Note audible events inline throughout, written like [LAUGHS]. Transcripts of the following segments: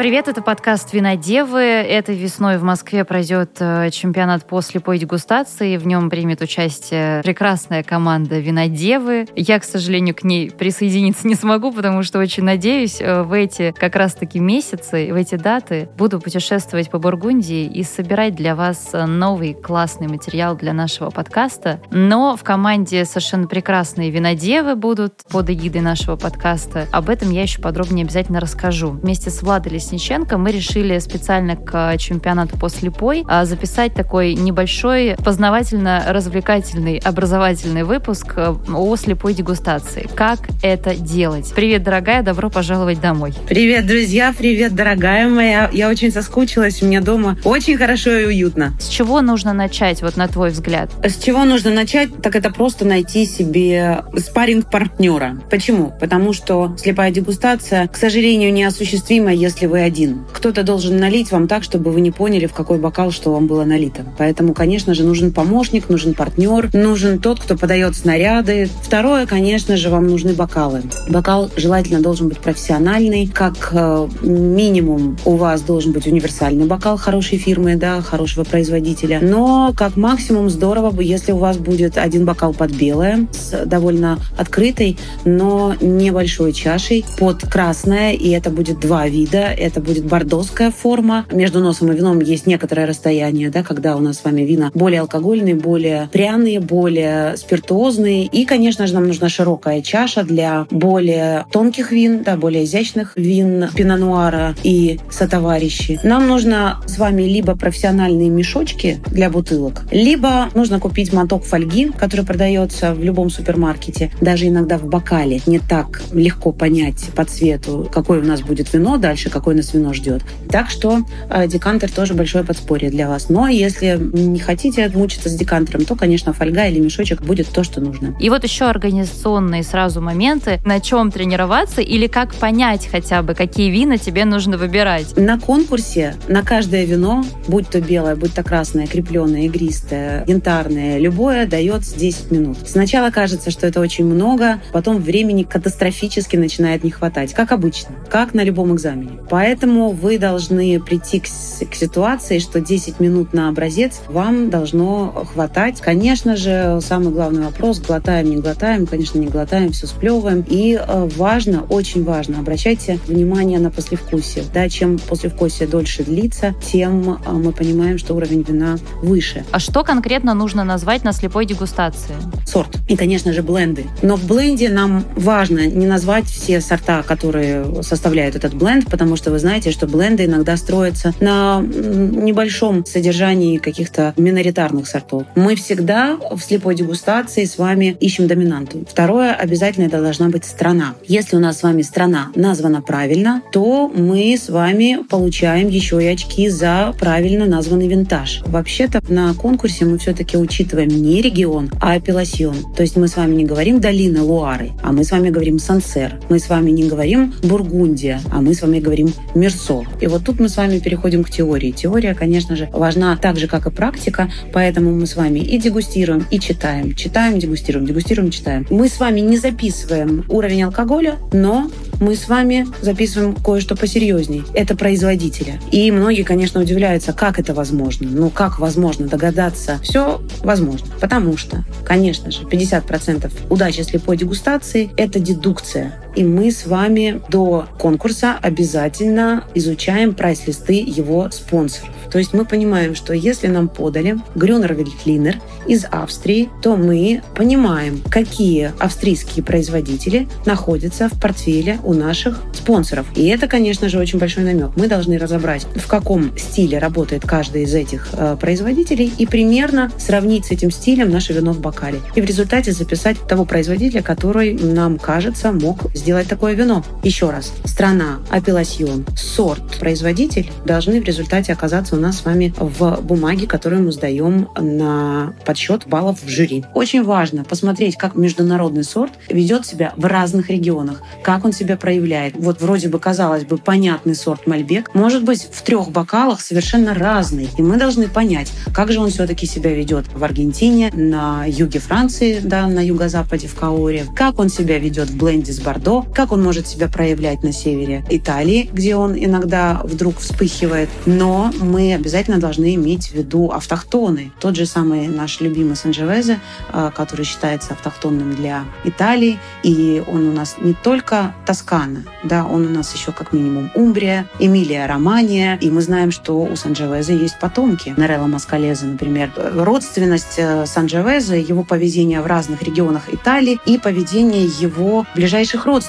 Привет, это подкаст «Винодевы». Этой весной в Москве пройдет э, чемпионат по слепой дегустации. В нем примет участие прекрасная команда «Винодевы». Я, к сожалению, к ней присоединиться не смогу, потому что очень надеюсь, э, в эти как раз-таки месяцы, в эти даты буду путешествовать по Бургундии и собирать для вас новый классный материал для нашего подкаста. Но в команде совершенно прекрасные «Винодевы» будут под эгидой нашего подкаста. Об этом я еще подробнее обязательно расскажу. Вместе с Владой Лесниченко мы решили специально к чемпионату по слепой а, записать такой небольшой познавательно-развлекательный образовательный выпуск э, о слепой дегустации. Как это делать? Привет, дорогая, добро пожаловать домой. Привет, друзья, привет, дорогая моя. Я очень соскучилась, у меня дома очень хорошо и уютно. С чего нужно начать, вот на твой взгляд? С чего нужно начать? Так это просто найти себе спаринг партнера Почему? Потому что слепая дегустация, к сожалению, неосуществима, если если один. Кто-то должен налить вам так, чтобы вы не поняли, в какой бокал что вам было налито. Поэтому, конечно же, нужен помощник, нужен партнер, нужен тот, кто подает снаряды. Второе, конечно же, вам нужны бокалы. Бокал желательно должен быть профессиональный. Как э, минимум у вас должен быть универсальный бокал хорошей фирмы, да, хорошего производителя. Но как максимум здорово бы, если у вас будет один бокал под белое с довольно открытой, но небольшой чашей под красное, и это будет два вида это будет бордоская форма. Между носом и вином есть некоторое расстояние, да, когда у нас с вами вина более алкогольные, более пряные, более спиртуозные. И, конечно же, нам нужна широкая чаша для более тонких вин, да, более изящных вин, пинонуара и сотоварищи. Нам нужно с вами либо профессиональные мешочки для бутылок, либо нужно купить моток фольги, который продается в любом супермаркете, даже иногда в бокале. Не так легко понять по цвету, какое у нас будет вино дальше, какое нас вино ждет. Так что э, декантер тоже большое подспорье для вас. Но если не хотите мучиться с декантером, то, конечно, фольга или мешочек будет то, что нужно. И вот еще организационные сразу моменты, на чем тренироваться или как понять хотя бы, какие вина тебе нужно выбирать. На конкурсе на каждое вино, будь то белое, будь то красное, крепленное, игристое, янтарное, любое, дает 10 минут. Сначала кажется, что это очень много, потом времени катастрофически начинает не хватать, как обычно, как на любом экзамене. Поэтому вы должны прийти к, к ситуации, что 10 минут на образец вам должно хватать. Конечно же, самый главный вопрос, глотаем, не глотаем, конечно, не глотаем, все сплевываем. И э, важно, очень важно, обращайте внимание на послевкусие. Да, чем послевкусие дольше длится, тем э, мы понимаем, что уровень вина выше. А что конкретно нужно назвать на слепой дегустации? Сорт. И, конечно же, бленды. Но в бленде нам важно не назвать все сорта, которые составляют этот бленд, потому потому вы знаете, что бленды иногда строятся на небольшом содержании каких-то миноритарных сортов. Мы всегда в слепой дегустации с вами ищем доминанту. Второе, обязательно это должна быть страна. Если у нас с вами страна названа правильно, то мы с вами получаем еще и очки за правильно названный винтаж. Вообще-то на конкурсе мы все-таки учитываем не регион, а апелласьон. То есть мы с вами не говорим долина Луары, а мы с вами говорим Сансер. Мы с вами не говорим Бургундия, а мы с вами говорим Мерсо. И вот тут мы с вами переходим к теории. Теория, конечно же, важна так же, как и практика, поэтому мы с вами и дегустируем, и читаем. Читаем, дегустируем, дегустируем, читаем. Мы с вами не записываем уровень алкоголя, но мы с вами записываем кое-что посерьезней. Это производителя. И многие, конечно, удивляются, как это возможно. Ну, как возможно догадаться? Все возможно. Потому что, конечно же, 50% удачи слепой дегустации – это дедукция. И мы с вами до конкурса обязательно изучаем прайс-листы его спонсоров. То есть мы понимаем, что если нам подали Грюнер Вильклинер из Австрии, то мы понимаем, какие австрийские производители находятся в портфеле у наших спонсоров. И это, конечно же, очень большой намек. Мы должны разобрать, в каком стиле работает каждый из этих э, производителей и примерно сравнить с этим стилем наше вино в бокале. И в результате записать того производителя, который нам кажется мог сделать такое вино. Еще раз, страна, апелласьон, сорт, производитель должны в результате оказаться у нас с вами в бумаге, которую мы сдаем на подсчет баллов в жюри. Очень важно посмотреть, как международный сорт ведет себя в разных регионах, как он себя проявляет. Вот вроде бы, казалось бы, понятный сорт Мальбек может быть в трех бокалах совершенно разный. И мы должны понять, как же он все-таки себя ведет в Аргентине, на юге Франции, да, на юго-западе в Каоре, как он себя ведет в бленде с Бордо, Бордо, как он может себя проявлять на севере Италии, где он иногда вдруг вспыхивает. Но мы обязательно должны иметь в виду автохтоны. Тот же самый наш любимый Санджевезе, э, который считается автохтонным для Италии, и он у нас не только Тоскана, да, он у нас еще как минимум Умбрия, Эмилия Романия, и мы знаем, что у Санджевезе есть потомки. Нерелла Маскалезе, например. Родственность э, Санджевезе, его поведение в разных регионах Италии и поведение его ближайших родственников,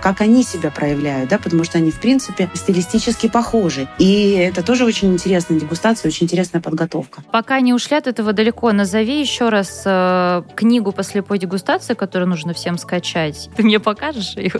как они себя проявляют, да, потому что они, в принципе, стилистически похожи. И это тоже очень интересная дегустация, очень интересная подготовка. Пока не ушли от этого далеко, назови еще раз э, книгу по слепой дегустации, которую нужно всем скачать. [LAUGHS] Ты мне покажешь ее?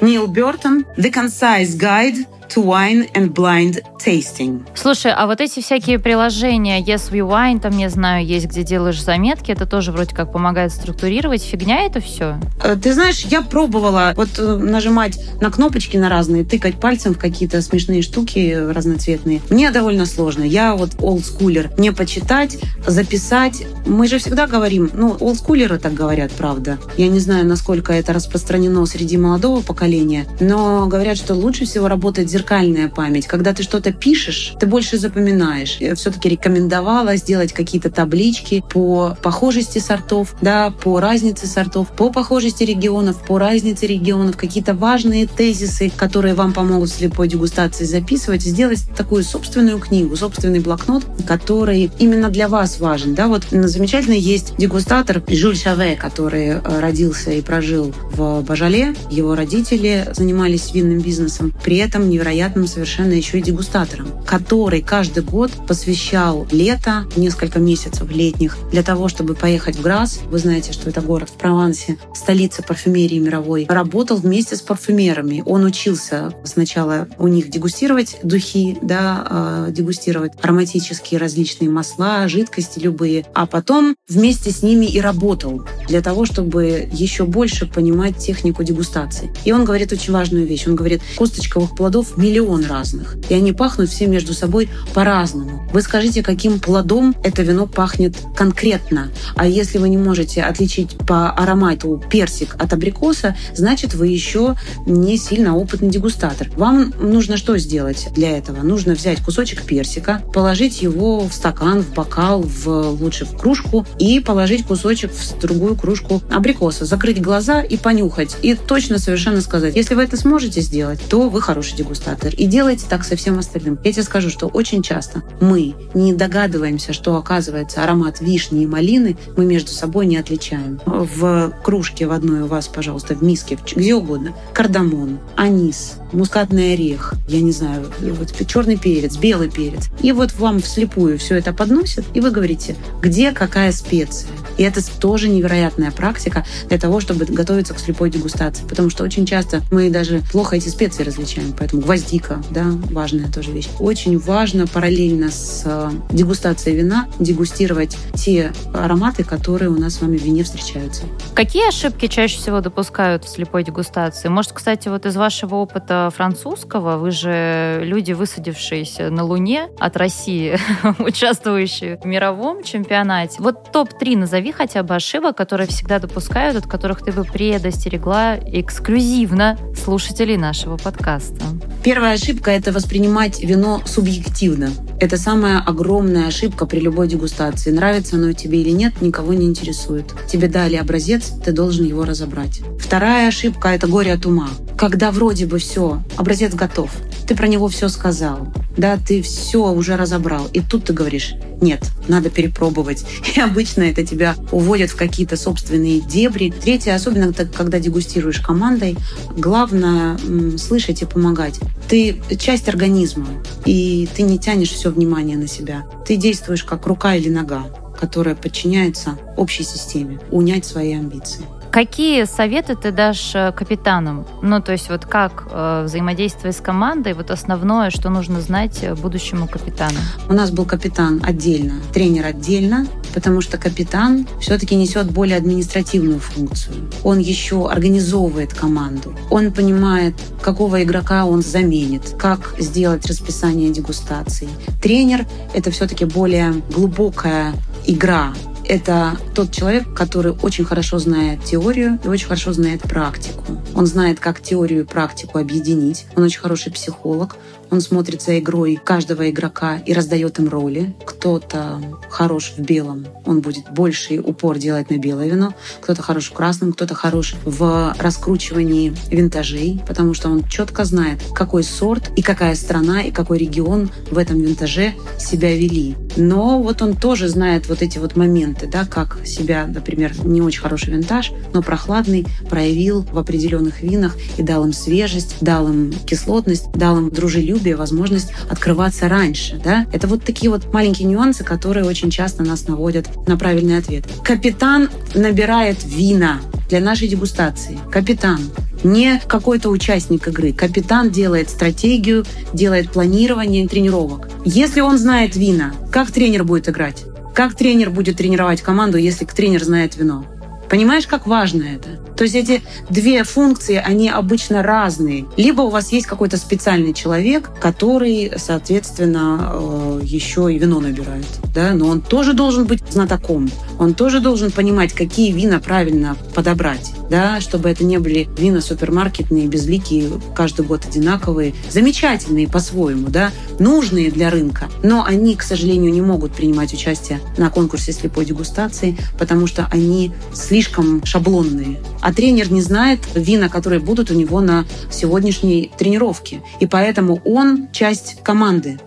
Нил Бертон «The Concise Guide to Wine and Blind Tasting. Слушай, а вот эти всякие приложения Yes We Wine, там, я знаю, есть, где делаешь заметки, это тоже вроде как помогает структурировать. Фигня это все? Э, ты знаешь, я пробовала вот э, нажимать на кнопочки на разные, тыкать пальцем в какие-то смешные штуки разноцветные. Мне довольно сложно. Я вот олдскулер. Не почитать, записать. Мы же всегда говорим, ну, олдскулеры так говорят, правда. Я не знаю, насколько это распространено среди молодого поколения, но говорят, что лучше всего работать зеркальная память. Когда ты что-то пишешь, ты больше запоминаешь. Я все-таки рекомендовала сделать какие-то таблички по похожести сортов, да, по разнице сортов, по похожести регионов, по разнице регионов, какие-то важные тезисы, которые вам помогут в слепой дегустации записывать, сделать такую собственную книгу, собственный блокнот, который именно для вас важен. Да, вот замечательный есть дегустатор Жюль Шаве, который э, родился и прожил в Бажале. Его родители занимались винным бизнесом. При этом невероятно невероятным совершенно еще и дегустатором, который каждый год посвящал лето, несколько месяцев летних, для того, чтобы поехать в Грас. Вы знаете, что это город в Провансе, столица парфюмерии мировой. Работал вместе с парфюмерами. Он учился сначала у них дегустировать духи, да, э, дегустировать ароматические различные масла, жидкости любые, а потом вместе с ними и работал для того, чтобы еще больше понимать технику дегустации. И он говорит очень важную вещь. Он говорит, косточковых плодов миллион разных. И они пахнут все между собой по-разному. Вы скажите, каким плодом это вино пахнет конкретно. А если вы не можете отличить по аромату персик от абрикоса, значит, вы еще не сильно опытный дегустатор. Вам нужно что сделать для этого? Нужно взять кусочек персика, положить его в стакан, в бокал, в, лучше в кружку, и положить кусочек в другую кружку абрикоса, закрыть глаза и понюхать. И точно совершенно сказать, если вы это сможете сделать, то вы хороший дегустатор дегустатор. И делайте так со всем остальным. Я тебе скажу, что очень часто мы не догадываемся, что оказывается аромат вишни и малины мы между собой не отличаем. В кружке в одной у вас, пожалуйста, в миске, где угодно, кардамон, анис, мускатный орех, я не знаю, вот черный перец, белый перец. И вот вам вслепую все это подносят, и вы говорите, где какая специя. И это тоже невероятная практика для того, чтобы готовиться к слепой дегустации. Потому что очень часто мы даже плохо эти специи различаем. Поэтому гвоздика, да, важная тоже вещь. Очень важно параллельно с э, дегустацией вина дегустировать те ароматы, которые у нас с вами в вине встречаются. Какие ошибки чаще всего допускают в слепой дегустации? Может, кстати, вот из вашего опыта французского, вы же люди, высадившиеся на Луне от России, [LAUGHS] участвующие в мировом чемпионате. Вот топ-3 назови хотя бы ошибок, которые всегда допускают, от которых ты бы предостерегла эксклюзивно слушателей нашего подкаста. Первая ошибка – это воспринимать вино субъективно. Это самая огромная ошибка при любой дегустации. Нравится оно тебе или нет, никого не интересует. Тебе дали образец, ты должен его разобрать. Вторая ошибка – это горе от ума. Когда вроде бы все, образец готов, ты про него все сказал, да, ты все уже разобрал, и тут ты говоришь, нет, надо перепробовать. [LAUGHS] И обычно это тебя уводит в какие-то собственные дебри. Третье, особенно когда дегустируешь командой, главное слышать и помогать. Ты часть организма, и ты не тянешь все внимание на себя. Ты действуешь как рука или нога которая подчиняется общей системе, унять свои амбиции. Какие советы ты дашь э, капитанам? Ну, то есть вот как э, взаимодействовать с командой, вот основное, что нужно знать э, будущему капитану? У нас был капитан отдельно, тренер отдельно, потому что капитан все-таки несет более административную функцию. Он еще организовывает команду. Он понимает, какого игрока он заменит, как сделать расписание дегустаций. Тренер — это все-таки более глубокая игра это тот человек, который очень хорошо знает теорию и очень хорошо знает практику. Он знает, как теорию и практику объединить. Он очень хороший психолог. Он смотрит за игрой каждого игрока и раздает им роли. Кто-то хорош в белом, он будет больший упор делать на белое вино. Кто-то хорош в красном, кто-то хорош в раскручивании винтажей, потому что он четко знает, какой сорт и какая страна и какой регион в этом винтаже себя вели. Но вот он тоже знает вот эти вот моменты, да, как себя, например, не очень хороший винтаж, но прохладный проявил в определенных винах и дал им свежесть, дал им кислотность, дал им дружелюбие, возможность открываться раньше. Да? Это вот такие вот маленькие нюансы, которые очень часто нас наводят на правильный ответ. Капитан набирает вина для нашей дегустации. Капитан не какой-то участник игры. Капитан делает стратегию, делает планирование тренировок. Если он знает вина, как тренер будет играть? Как тренер будет тренировать команду, если тренер знает вино? Понимаешь, как важно это? То есть эти две функции, они обычно разные. Либо у вас есть какой-то специальный человек, который, соответственно, э, еще и вино набирает. Да? Но он тоже должен быть знатоком. Он тоже должен понимать, какие вина правильно подобрать. Да? Чтобы это не были вина супермаркетные, безликие, каждый год одинаковые. Замечательные по-своему, да? нужные для рынка. Но они, к сожалению, не могут принимать участие на конкурсе слепой дегустации, потому что они слишком шаблонные а тренер не знает вина, которые будут у него на сегодняшней тренировке. И поэтому он часть команды.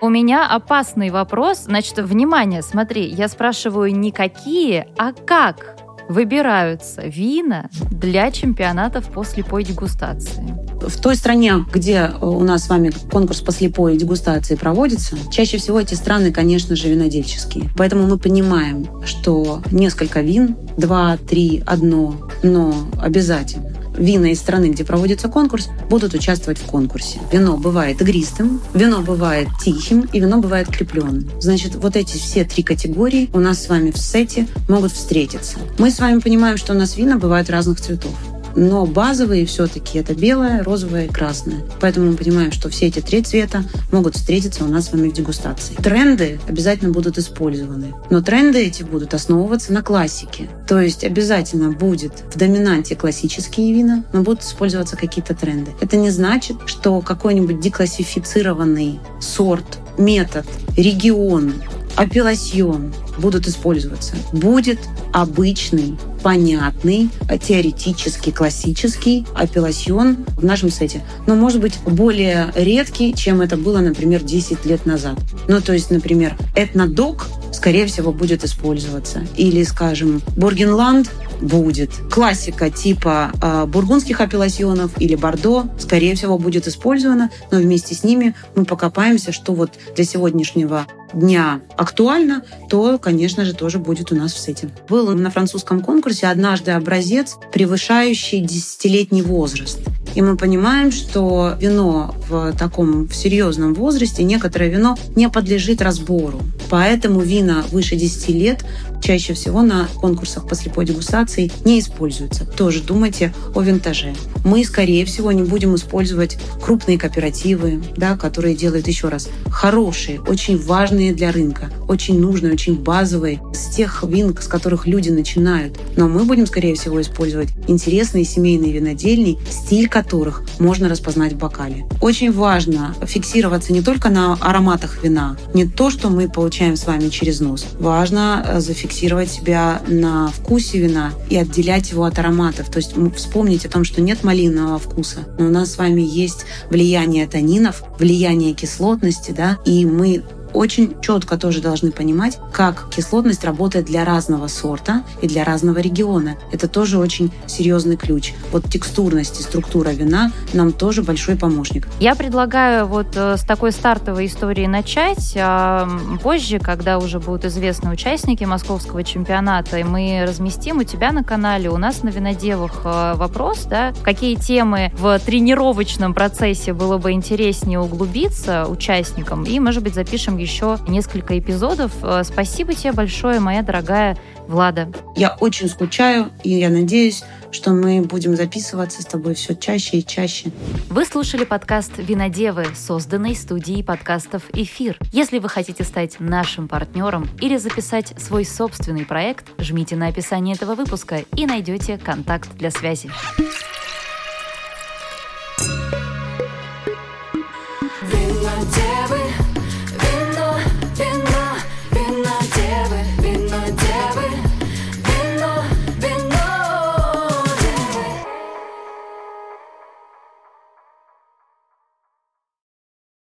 У меня опасный вопрос. Значит, внимание, смотри, я спрашиваю не какие, а как выбираются вина для чемпионатов по слепой дегустации? В той стране, где у нас с вами конкурс по слепой дегустации проводится, чаще всего эти страны, конечно же, винодельческие. Поэтому мы понимаем, что несколько вин, два, три, одно, но обязательно вина из страны, где проводится конкурс, будут участвовать в конкурсе. Вино бывает игристым, вино бывает тихим и вино бывает крепленным. Значит, вот эти все три категории у нас с вами в сете могут встретиться. Мы с вами понимаем, что у нас вина бывают разных цветов но базовые все-таки это белое, розовое и красное. Поэтому мы понимаем, что все эти три цвета могут встретиться у нас с вами в дегустации. Тренды обязательно будут использованы, но тренды эти будут основываться на классике. То есть обязательно будет в доминанте классические вина, но будут использоваться какие-то тренды. Это не значит, что какой-нибудь деклассифицированный сорт, метод, регион, апелласьон будут использоваться. Будет обычный, понятный, теоретический, классический апелласьон в нашем сете. Но может быть более редкий, чем это было, например, 10 лет назад. Ну, то есть, например, этнодок скорее всего, будет использоваться. Или, скажем, Бургенланд будет. Классика типа э, бургундских апелласьонов или бордо, скорее всего, будет использована, но вместе с ними мы покопаемся, что вот для сегодняшнего дня актуально, то, конечно же, тоже будет у нас в сете. Был на французском конкурсе однажды образец, превышающий десятилетний возраст. И мы понимаем, что вино в таком в серьезном возрасте, некоторое вино не подлежит разбору. Поэтому вина выше 10 лет чаще всего на конкурсах по слепой дегустации не используются. Тоже думайте о винтаже. Мы, скорее всего, не будем использовать крупные кооперативы, да, которые делают, еще раз, хорошие, очень важные для рынка, очень нужные, очень базовые, с тех вин, с которых люди начинают. Но мы будем, скорее всего, использовать интересные семейные винодельни, стиль которых можно распознать в бокале. Очень важно фиксироваться не только на ароматах вина, не то, что мы получаем с вами через нос. Важно э, зафиксировать себя на вкусе вина и отделять его от ароматов. То есть вспомнить о том, что нет малинового вкуса, но у нас с вами есть влияние танинов, влияние кислотности, да, и мы очень четко тоже должны понимать, как кислотность работает для разного сорта и для разного региона. Это тоже очень серьезный ключ. Вот текстурность и структура вина нам тоже большой помощник. Я предлагаю вот э, с такой стартовой истории начать, а позже, когда уже будут известны участники московского чемпионата, и мы разместим у тебя на канале, у нас на Винодевах э, вопрос, да, какие темы в тренировочном процессе было бы интереснее углубиться участникам, и, может быть, запишем еще несколько эпизодов. Э, спасибо тебе большое, моя дорогая Влада. Я очень скучаю, и я надеюсь, что мы будем записываться с тобой все чаще и чаще. Вы слушали подкаст «Винодевы», созданный студией подкастов «Эфир». Если вы хотите стать нашим партнером или записать свой собственный проект, жмите на описание этого выпуска и найдете контакт для связи.